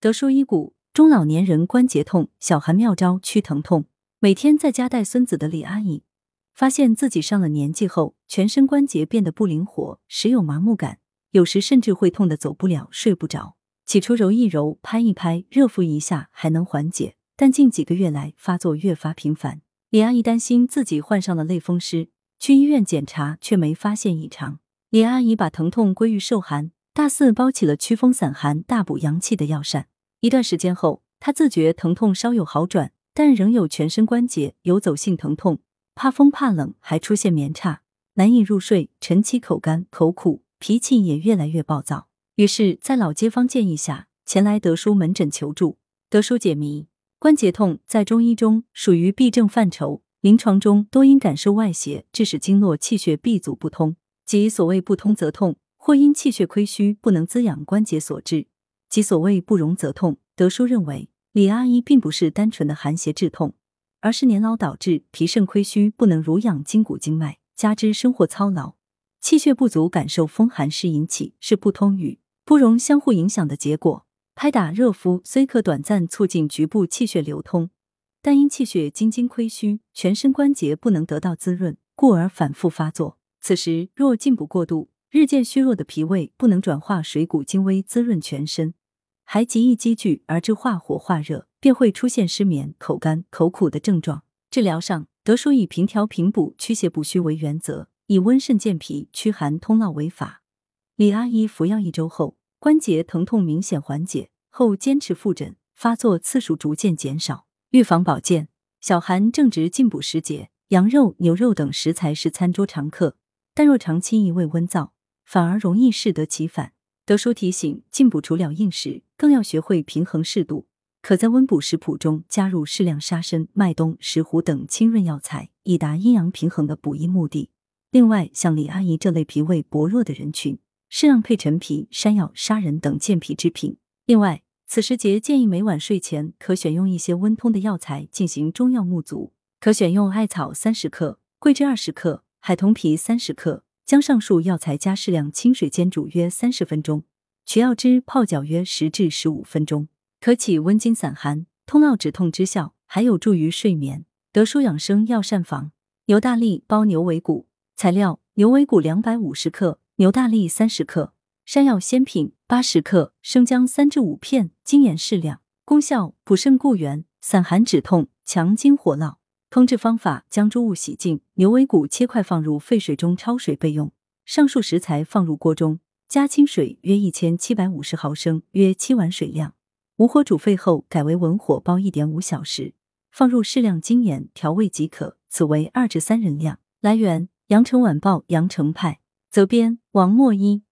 德叔医骨，中老年人关节痛，小寒妙招驱疼痛。每天在家带孙子的李阿姨，发现自己上了年纪后，全身关节变得不灵活，时有麻木感，有时甚至会痛得走不了、睡不着。起初揉一揉、拍一拍、热敷一下还能缓解，但近几个月来发作越发频繁。李阿姨担心自己患上了类风湿，去医院检查却没发现异常。李阿姨把疼痛归于受寒。大肆包起了驱风散寒、大补阳气的药膳。一段时间后，他自觉疼痛稍有好转，但仍有全身关节游走性疼痛，怕风怕冷，还出现眠差、难以入睡、晨起口干口苦，脾气也越来越暴躁。于是，在老街坊建议下，前来德叔门诊求助。德叔解谜：关节痛在中医中属于痹症范畴，临床中多因感受外邪，致使经络气血闭阻不通，即所谓不通则痛。或因气血亏虚不能滋养关节所致，即所谓不容则痛。德叔认为，李阿姨并不是单纯的寒邪致痛，而是年老导致脾肾亏虚，不能濡养筋骨经脉，加之生活操劳，气血不足，感受风寒湿引起，是不通与不容相互影响的结果。拍打热敷虽可短暂促进局部气血流通，但因气血津津亏虚，全身关节不能得到滋润，故而反复发作。此时若进补过度，日渐虚弱的脾胃不能转化水谷精微滋润全身，还极易积聚而致化火化热，便会出现失眠、口干、口苦的症状。治疗上，德叔以平调平补、驱邪补虚为原则，以温肾健脾、驱寒通络为法。李阿姨服药一周后，关节疼痛明显缓解，后坚持复诊，发作次数逐渐减少。预防保健，小寒正值进补时节，羊肉、牛肉等食材是餐桌常客，但若长期一味温燥。反而容易适得其反。德叔提醒，进补除了应时，更要学会平衡适度。可在温补食谱中加入适量沙参、麦冬、石斛等清润药材，以达阴阳平衡的补益目的。另外，像李阿姨这类脾胃薄弱的人群，适量配陈皮、山药、砂仁等健脾之品。另外，此时节建议每晚睡前可选用一些温通的药材进行中药沐足，可选用艾草三十克、桂枝二十克、海桐皮三十克。将上述药材加适量清水煎煮约三十分钟，取药汁泡脚约十至十五分钟，可起温经散寒、通络止痛之效，还有助于睡眠。德舒养生药膳房：牛大力煲牛尾骨。材料：牛尾骨两百五十克，牛大力三十克，山药鲜品八十克，生姜三至五片，精盐适量。功效：补肾固元、散寒止痛、强筋活络。烹制方法：将猪物洗净，牛尾骨切块放入沸水中焯水备用。上述食材放入锅中，加清水约一千七百五十毫升，约七碗水量。无火煮沸后，改为文火煲一点五小时，放入适量精盐调味即可。此为二至三人量。来源：羊城晚报羊城派，责编：王墨一。